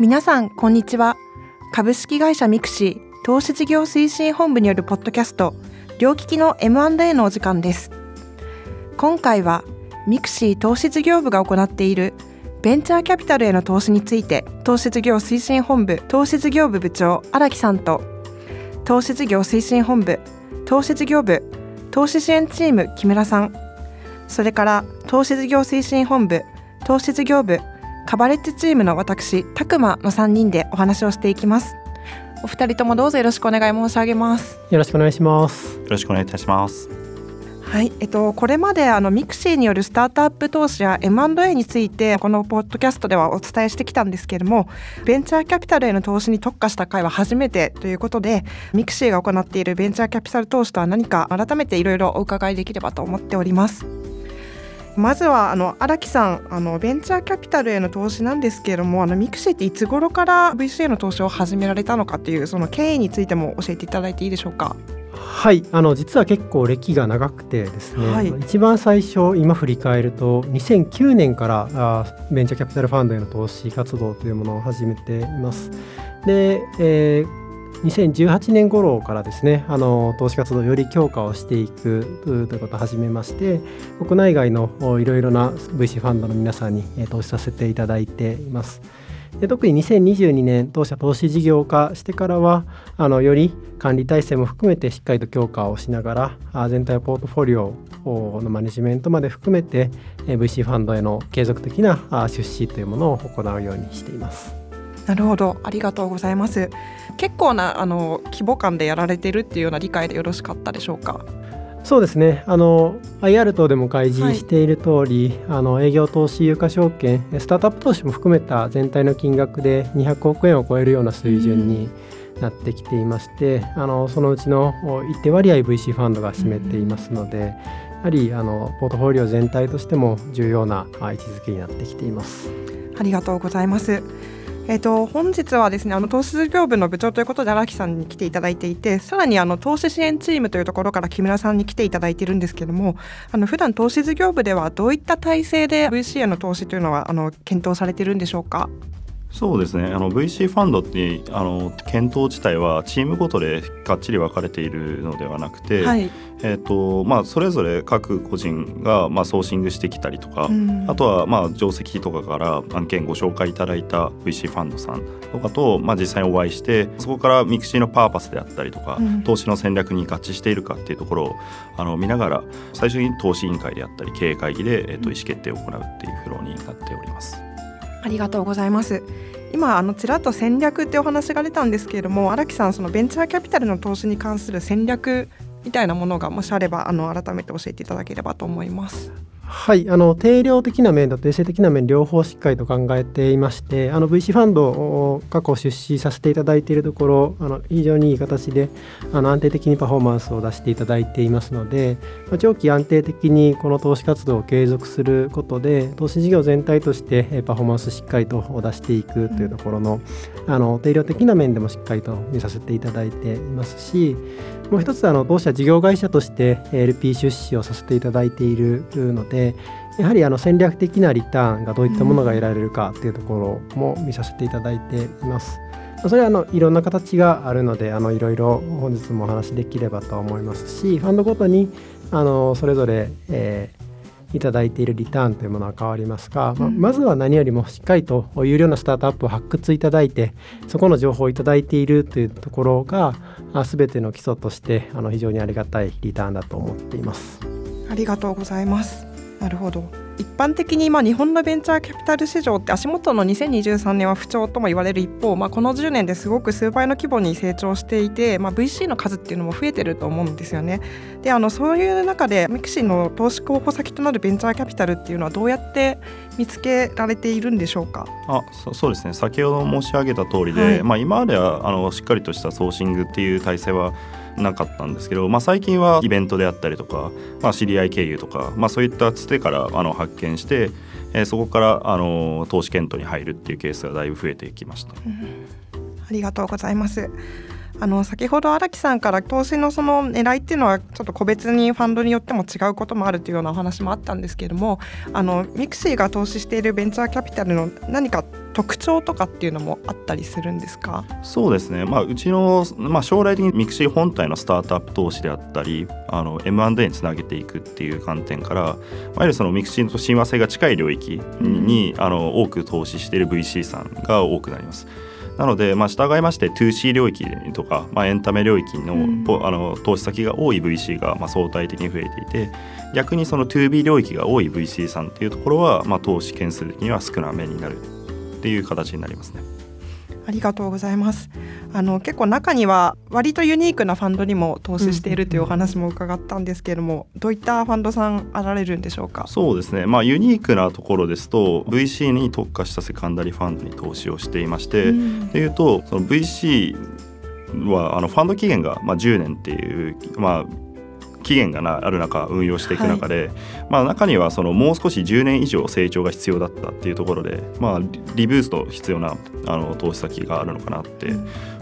皆さんこんにちは。株式会社ミクシー投資事業推進本部によるポッドキャスト両利きの M&A のお時間です。今回はミクシー投資事業部が行っているベンチャーキャピタルへの投資について投資事業推進本部投資事業部部長荒木さんと投資事業推進本部投資事業部投資支援チーム木村さん。それから投資事業推進本部投資事業部カバレッジチームの私たくまの3人でお話をしていきます。お二人ともどうぞよろしくお願い申し上げます。よろしくお願いします。よろしくお願いいたします。はい、えっと、これまであのミクシーによるスタートアップ投資や M&A についてこのポッドキャストではお伝えしてきたんですけれどもベンチャーキャピタルへの投資に特化した回は初めてということでミクシーが行っているベンチャーキャピタル投資とは何か改めていろいろお伺いできればと思っております。まずはあの荒木さんあのベンチャーキャピタルへの投資なんですけれどもあのミクシーっていつ頃から VC への投資を始められたのかっていうその経緯についても教えていただいていいでしょうか？はいあの実は結構歴が長くてですね、はい、一番最初今振り返ると2009年からあベンチャーキャピタルファンドへの投資活動というものを始めています。で、えー2018年頃からですねあの投資活動をより強化をしていくということを始めまして国内外のいろいろな VC ファンドの皆さんに投資させていただいています。で特に2022年当社投資事業化してからはあのより管理体制も含めてしっかりと強化をしながら全体ポートフォリオのマネジメントまで含めて VC ファンドへの継続的な出資というものを行うようにしています。なるほど。ありがとうございます。結構なあの規模感でやられてるっていうような理解でよろしかったでしょうか？そうですね。あの IR 等でも開示している通り、はい、あの営業投資有価証券スタートアップ投資も含めた全体の金額で200億円を超えるような水準になってきていまして、うん、あのそのうちの一定割合 VC ファンドが占めていますので、うん、やはりあのポートフォリオ全体としても重要な位置づけになってきています。ありがとうございます。えーと、本日はですねあの投資事業部の部長ということで荒木さんに来ていただいていてさらにあの投資支援チームというところから木村さんに来ていただいているんですけどもあの普段投資事業部ではどういった体制で VC への投資というのはあの検討されているんでしょうか？そうですね。あの VC ファンドってあの検討自体はチームごとでがっちり分かれているのではなくて、はい、えーとまあ、それぞれ各個人が、まあ、ソーシングしてきたりとか、うん、あとは、まあ、上席とかから案件ご紹介いただいた VC ファンドさんとかと、まあ、実際にお会いしてそこからミクシーのパーパスであったりとか、うん、投資の戦略に合致しているかっていうところをあの見ながら最初に投資委員会であったり経営会議で、えーと、意思決定を行うっていうフローになっております。ありがとうございます。今あのちらっと戦略ってお話が出たんですけれども荒木さんそのベンチャーキャピタルの投資に関する戦略みたいなものがもしあればあの改めて教えていただければと思います。はいあの定量的な面と定性的な面両方しっかりと考えていましてあの VC ファンドを過去出資させていただいているところあの非常にいい形であの安定的にパフォーマンスを出していただいていますので、まあ、長期安定的にこの投資活動を継続することで投資事業全体としてパフォーマンスしっかりと出していくというところのあの定量的な面でもしっかりと見させていただいていますしもう一つあの同社事業会社として LP 出資をさせていただいているのでやはりあの戦略的なリターンがどういったものが得られるかっていうところも見させていただいています。それはあのいろんな形があるのであのいろいろ本日もお話できればと思いますしファンドごとにあのそれぞれ、えーいただいているリターンというものは変わりますが、まあ、まずは何よりもしっかりと有料なスタートアップを発掘いただいてそこの情報をいただいているというところが全ての基礎としてあの非常にありがたいリターンだと思っています。ありがとうございます。なるほど一般的にまあ日本のベンチャーキャピタル市場って足元の2023年は不調とも言われる一方、まあ、この10年ですごく数倍の規模に成長していて、まあ、VC の数っていうのも増えてると思うんですよね。であのそういう中でミクシーの投資候補先となるベンチャーキャピタルっていうのはどうやって見つけられているんでしょうか？あそそうですね。先ほど申し上げた通りで、はい、まあ、今まではあのしっかりとしたソーシングっていう体制はなかったんですけど、まあ、最近はイベントであったりとか、まあ、知り合い経由とか、まあ、そういったつてからあの発見して、えー、そこからあの投資検討に入るっていうケースがだいぶ増えてきました。うん、ありがとうございますあの先ほど荒木さんから投資のその狙いっていうのはちょっと個別にファンドによっても違うこともあるというようなお話もあったんですけれどもあのミクシーが投資しているベンチャーキャピタルの何か特徴とかっていうのもあったりするんですか？そうですね、まあ、うちの、まあ、将来的にミクシー本体のスタートアップ投資であったりあの M&A につなげていくっていう観点からいわゆるそのミクシーと親和性が近い領域に、うん、あの多く投資している VC さんが多くなります。なので、まあ、従いまして 2C 領域とか、まあ、エンタメ領域のうん、あの投資先が多い VC が、まあ、相対的に増えていて逆にその 2B 領域が多い VC さんっていうところは、まあ、投資件数的には少なめになるっていう形になりますね。ありがとうございます。あの結構中には割とユニークなファンドにも投資しているというお話も伺ったんですけれども、どういったファンドさんあられるんでしょうか？そうですね。まあユニークなところですと VC に特化したセカンダリファンドに投資をしていまして、うん、というとその VC はあのファンド期限がまあ10年っていうまあ期限がなある中運用していく中で、はい、まあ、中にはそのもう少し10年以上成長が必要だったっていうところで、まあ、リブースト必要なあの投資先があるのかなって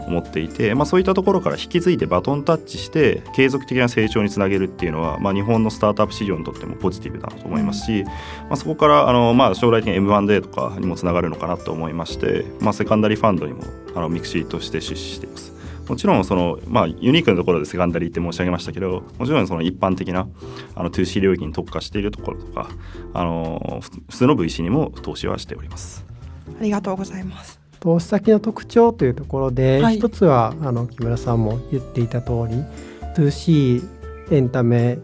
思っていて、まあ、そういったところから引き継いでバトンタッチして継続的な成長につなげるっていうのは、まあ、日本のスタートアップ市場にとってもポジティブだと思いますし、まあ、そこからあの、まあ、将来的に M&A とかにもつながるのかなと思いまして、まあ、セカンダリーファンドにもあのミクシーとして出資しています。もちろんその、まあ、ユニークなところでセカンダリーって申し上げましたけどもちろんその一般的なあの 2C 領域に特化しているところとかあの普通の VC にも投資はしております。ありがとうございます。投資先の特徴というところで、はい、一つはあの木村さんも言っていた通り 2C エンタメ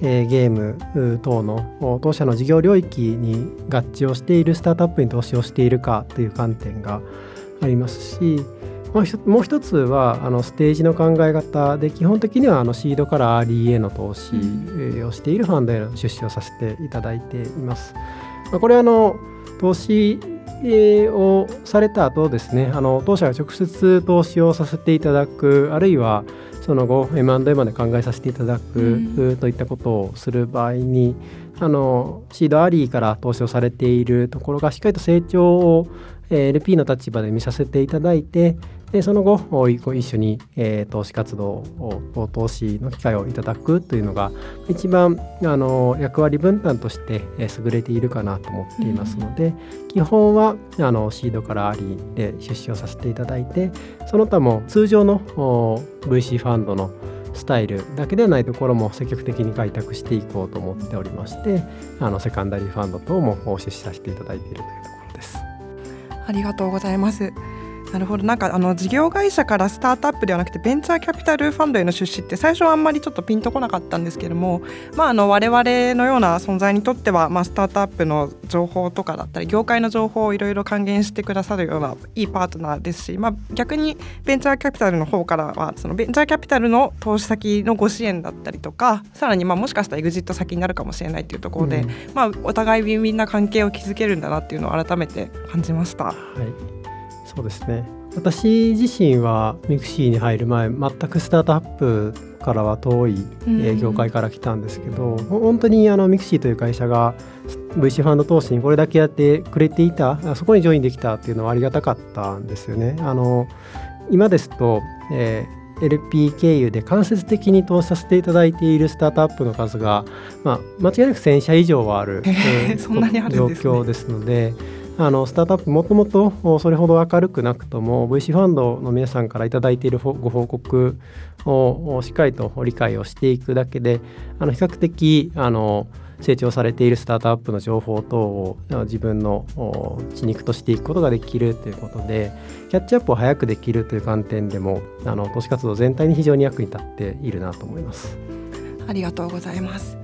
ゲーム等の当社の事業領域に合致をしているスタートアップに投資をしているかという観点がありますしもう一つはあのステージの考え方で基本的にはあのシードからアーリーへの投資をしているファンドへの出資をさせていただいています。まあ、これはあの投資をされた後ですねあの当社が直接投資をさせていただくあるいはその後 M&A まで考えさせていただくといったことをする場合に、あのシードアリーから投資をされているところがしっかりと成長を LP の立場で見させていただいてでその後一緒に、えー、投資活動を投資の機会をいただくというのが一番あの役割分担としてえ優れているかなと思っていますので、うん、基本はあのシードからありで出資をさせていただいてその他も通常の VC ファンドのスタイルだけではないところも積極的に開拓していこうと思っておりましてあのセカンダリーファンド等も出資させていただいているというところです。ありがとうございます。なるほど。なんかあの事業会社からスタートアップではなくてベンチャーキャピタルファンドへの出資って最初はあんまりちょっとピンとこなかったんですけども、まあ、あの我々のような存在にとっては、まあ、スタートアップの情報とかだったり業界の情報をいろいろ還元してくださるようないいパートナーですし、まあ、逆にベンチャーキャピタルの方からはそのベンチャーキャピタルの投資先のご支援だったりとかさらにまあもしかしたらエグジット先になるかもしれないというところで、うん、まあ、お互いウィンウィンな関係を築けるんだなっていうのを改めて感じました。はいそうですね私自身はミクシーに入る前全くスタートアップからは遠い業界から来たんですけど、うん、本当にあのミクシーという会社が VC ファンド投資にこれだけやってくれていたそこにジョインできたっていうのはありがたかったんですよね。あの今ですと、えー、LP 経由で間接的に投資させていただいているスタートアップの数が、まあ、間違いなく1000社以上はある、えー、状況ですので。あのスタートアップもともとそれほど明るくなくとも VC ファンドの皆さんから頂いているご報告をしっかりと理解をしていくだけであの比較的あの成長されているスタートアップの情報等を自分の血肉としていくことができるということでキャッチアップを早くできるという観点でもあの投資活動全体に非常に役に立っているなと思います。ありがとうございます。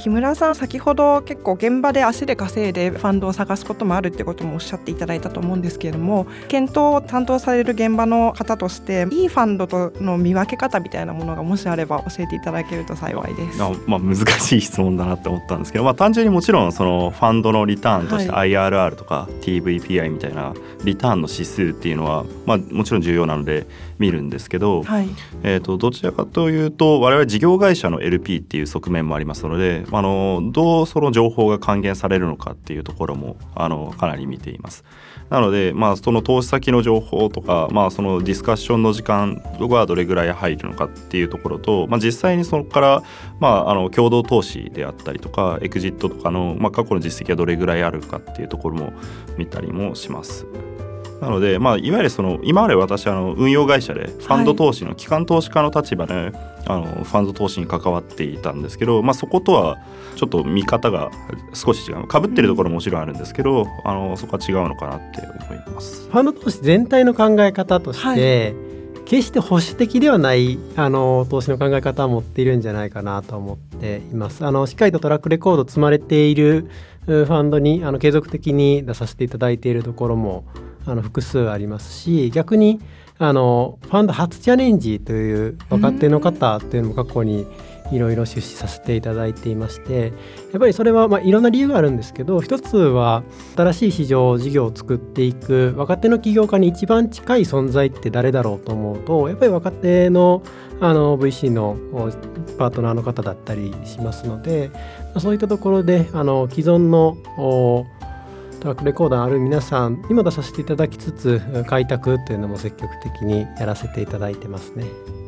木村さん先ほど結構現場で足で稼いでファンドを探すこともあるってこともおっしゃっていただいたと思うんですけれども検討を担当される現場の方としていいファンドとの見分け方みたいなものがもしあれば教えていただけると幸いです。あまあ、難しい質問だなって思ったんですけど、まあ、単純にもちろんそのファンドのリターンとして IRR とか TVPI みたいなリターンの指数っていうのは、まあ、もちろん重要なので見るんですけど、はい、えー、とどちらかというと我々事業会社の LP っていう側面もありますのであのどうその情報が還元されるのかっていうところもあのかなり見ています。なので、まあ、その投資先の情報とか、まあ、そのディスカッションの時間はどれぐらい入るのかっていうところと、まあ、実際にそこから、まあ、あの共同投資であったりとかエクジットとかの、まあ、過去の実績がどれぐらいあるかっていうところも見たりもします。なので、まあ、いわゆるその今まで私あの運用会社でファンド投資の機関投資家の立場で、はい、あのファンド投資に関わっていたんですけど、まあ、そことはちょっと見方が少し違うかぶってるところももちろんあるんですけど、あのそこは違うのかなって思います。ファンド投資全体の考え方として、はい決して保守的ではないあの投資の考え方を持っているんじゃないかなと思っています。あのしっかりとトラックレコード積まれているファンドにあの継続的に出させていただいているところもあの複数ありますし逆にあのファンド初チャレンジという若手の方っていうのも過去にいろいろ出資させていただいていましてやっぱりそれはまあいろんな理由があるんですけど一つは新しい市場事業を作っていく若手の起業家に一番近い存在って誰だろうと思うとやっぱり若手のあの VC のパートナーの方だったりしますのでそういったところであの既存のトラックレコーダーある皆さんにも出させていただきつつ開拓というのも積極的にやらせていただいてますね。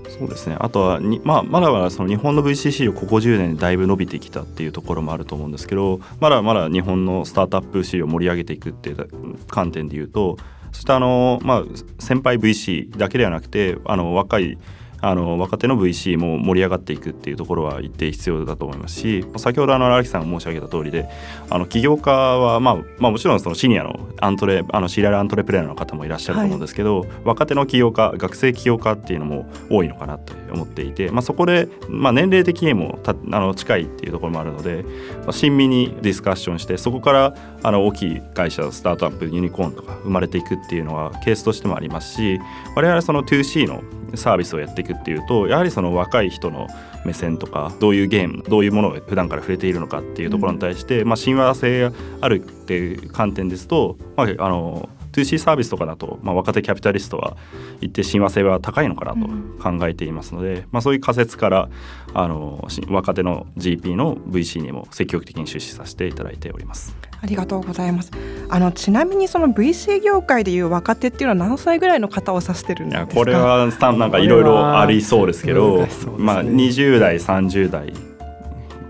そうですねあとはに、まあ、まだまだその日本の VCC をここ10年でだいぶ伸びてきたっていうところもあると思うんですけどまだまだ日本のスタートアップ市を盛り上げていくっていう観点でいうとそしてあの、まあ、先輩 VC だけではなくてあの若いあの若手の VC も盛り上がっていくっていうところは一定必要だと思いますし先ほどあの荒木さんが申し上げた通りであの起業家は、まあ、まあもちろんそのシニアのアントレあのシリアルアントレプレーナーの方もいらっしゃると思うんですけど、はい、若手の起業家学生起業家っていうのも多いのかなと思っていて、まあ、そこで、まあ、年齢的にもたあの近いっていうところもあるので、まあ、親身にディスカッションしてそこからあの大きい会社スタートアップユニコーンとか生まれていくっていうのはケースとしてもありますし我々その 2C のサービスをやっていくっていうとやはりその若い人の目線とかどういうゲームどういうものを普段から触れているのかっていうところに対して、まあ、親和性あるっていう観点ですと、まあ、あの 2C サービスとかだと、まあ、若手キャピタリストは一定親和性は高いのかなと考えていますので、うん、まあ、そういう仮説からあの若手の GP の VC にも積極的に出資させていただいております。ありがとうございます。あのちなみにその VC 業界でいう若手っていうのは何歳ぐらいの方を指してるんですか？これはなんかいろいろありそうですけど、ね、まあ20代30代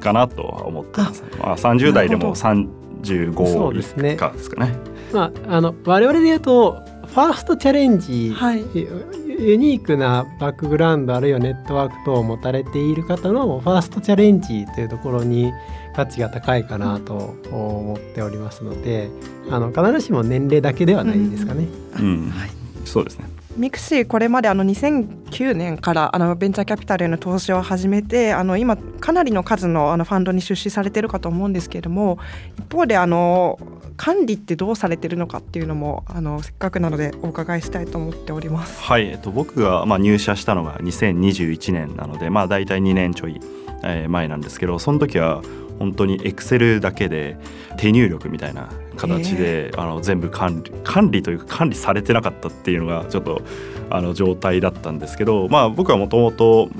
かなとは思ってます。あまあ30代でも35以下ですかね。まああの我々で言うとファーストチャレンジ、はい、ユニークなバックグラウンドあるいはネットワーク等を持たれている方のファーストチャレンジというところに価値が高いかなと思っておりますのであの必ずしも年齢だけではないですかね。うん、うん。はい、そうですねミクシーこれまであの2009年からあのベンチャーキャピタルへの投資を始めてあの今かなりの数のあのファンドに出資されてるかと思うんですけれども一方であの管理ってどうされてるのかっていうのもあのせっかくなのでお伺いしたいと思っております。はい、えっと、僕がまあ入社したのが2021年なので、まあ、大体2年ちょい前なんですけどその時は本当にエクセルだけで手入力みたいな形で、あの全部管理管理というか管理されてなかったっていうのがちょっとあの状態だったんですけど、まあ、僕はもともと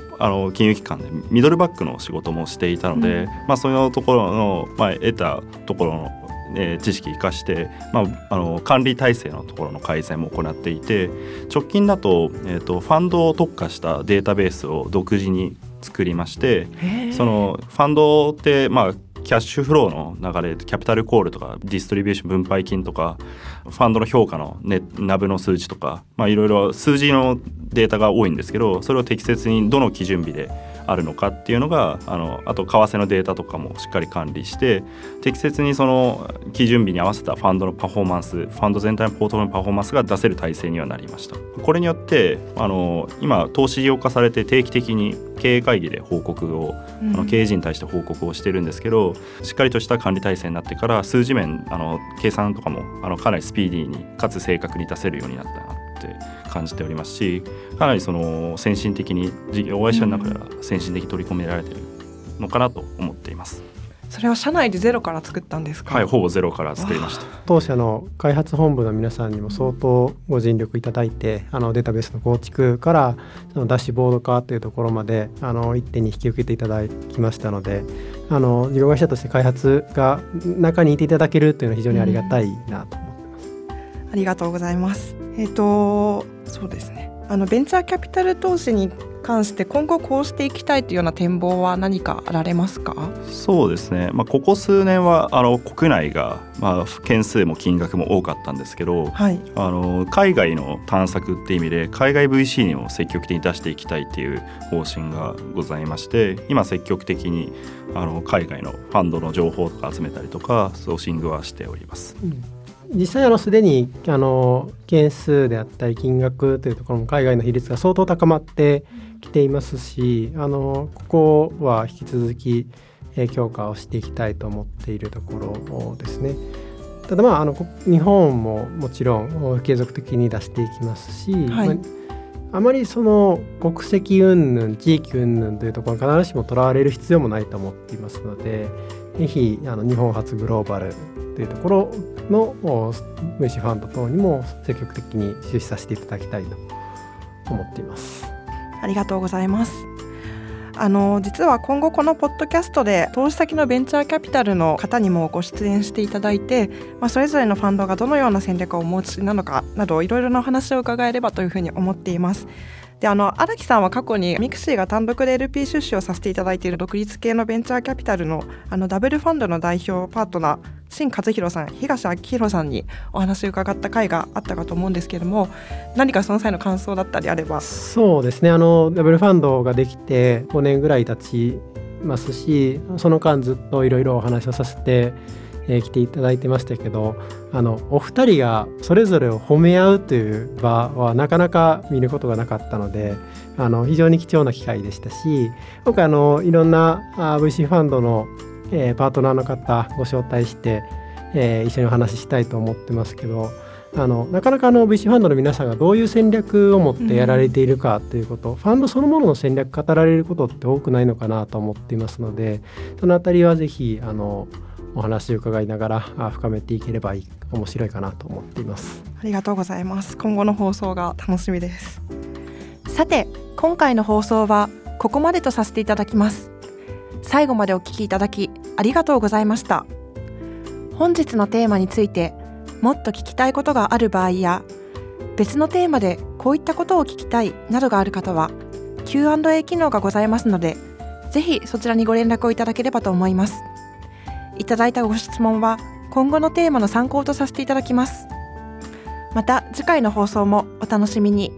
金融機関でミドルバックの仕事もしていたので、うん、まあ、そういうところの、まあ、得たところのえー、知識生かして、まあ、あの管理体制のところの改善も行っていて直近だと,、えーと、とファンドを特化したデータベースを独自に作りましてそのファンドってまあキャッシュフローの流れキャピタルコールとかディストリビューション分配金とかファンドの評価の、ね、ナブの数値とかいろいろ数字のデータが多いんですけどそれを適切にどの基準日であるのかっていうのがあのあと為替のデータとかもしっかり管理して適切にその基準日に合わせたファンドのパフォーマンスファンド全体のポートフォリオのパフォーマンスが出せる体制にはなりました。これによってあの今投資業化されて定期的に経営会議で報告を、うん、あの経営陣に対して報告をしてるんですけどしっかりとした管理体制になってから数字面あの計算とかもあのかなりスピーディーにかつ正確に出せるようになったなって感じておりますしかなりその先進的に事業会社の中では先進的に取り込められているのかなと思っています。それは社内でゼロから作ったんですか？はいほぼゼロから作りました。当社の開発本部の皆さんにも相当ご尽力いただいてあのデータベースの構築からそのダッシュボード化っていうところまであの一手に引き受けていただきましたのであの事業会社として開発が中にいていただけるっていうのは非常にありがたいなと思ありがとうございます。えっ、ー、とそうですね。あのベンチャーキャピタル投資に関して今後こうしていきたいというような展望は何かあられますか？そうですね、まあ、ここ数年はあの国内が、まあ、件数も金額も多かったんですけど、はい、あの海外の探索っていう意味で海外 VC にも積極的に出していきたいっていう方針がございまして今積極的にあの海外のファンドの情報とか集めたりとかソーシングはしております。うん実際あのすでにあの件数であったり金額というところも海外の比率が相当高まってきていますしあのここは引き続き強化をしていきたいと思っているところですね。ただまああの日本ももちろん継続的に出していきますし、はいまあ、あまりその国籍云々地域云々というところに必ずしもとらわれる必要もないと思っていますのでぜひあの日本初グローバルというところの VC ファンド等にも積極的に出資させていただきたいと思っています。ありがとうございます。あの実は今後このポッドキャストで投資先のベンチャーキャピタルの方にもご出演していただいて、まあ、それぞれのファンドがどのような戦略をお持ちなのかなどいろいろなお話を伺えればというふうに思っています。であの荒木さんは過去にミクシーが単独で LP 出資をさせていただいている独立系のベンチャーキャピタルのあのダブルファンドの代表パートナー新和博さん東明宏さんにお話を伺った回があったかと思うんですけれども何かその際の感想だったりあれば。そうですね。あのダブルファンドができて5年ぐらい経ちますしその間ずっといろいろお話をさせてえー、来ていただいてましたけどあのお二人がそれぞれを褒め合うという場はなかなか見ることがなかったのであの非常に貴重な機会でしたし僕あのいろんな VC ファンドの、えー、パートナーの方ご招待して、えー、一緒にお話ししたいと思ってますけどあのなかなかの VC ファンドの皆さんがどういう戦略を持ってやられているかということ、うん、ファンドそのものの戦略語られることって多くないのかなと思っていますのでそのあたりはぜひあのお話を伺いながら深めていければいい面白いかなと思っています。ありがとうございます。今後の放送が楽しみです。さて今回の放送はここまでとさせていただきます。最後までお聞きいただきありがとうございました。本日のテーマについてもっと聞きたいことがある場合や別のテーマでこういったことを聞きたいなどがある方は Q&A 機能がございますのでぜひそちらにご連絡をいただければと思います。いただいたご質問は今後のテーマの参考とさせていただきます。また次回の放送もお楽しみに。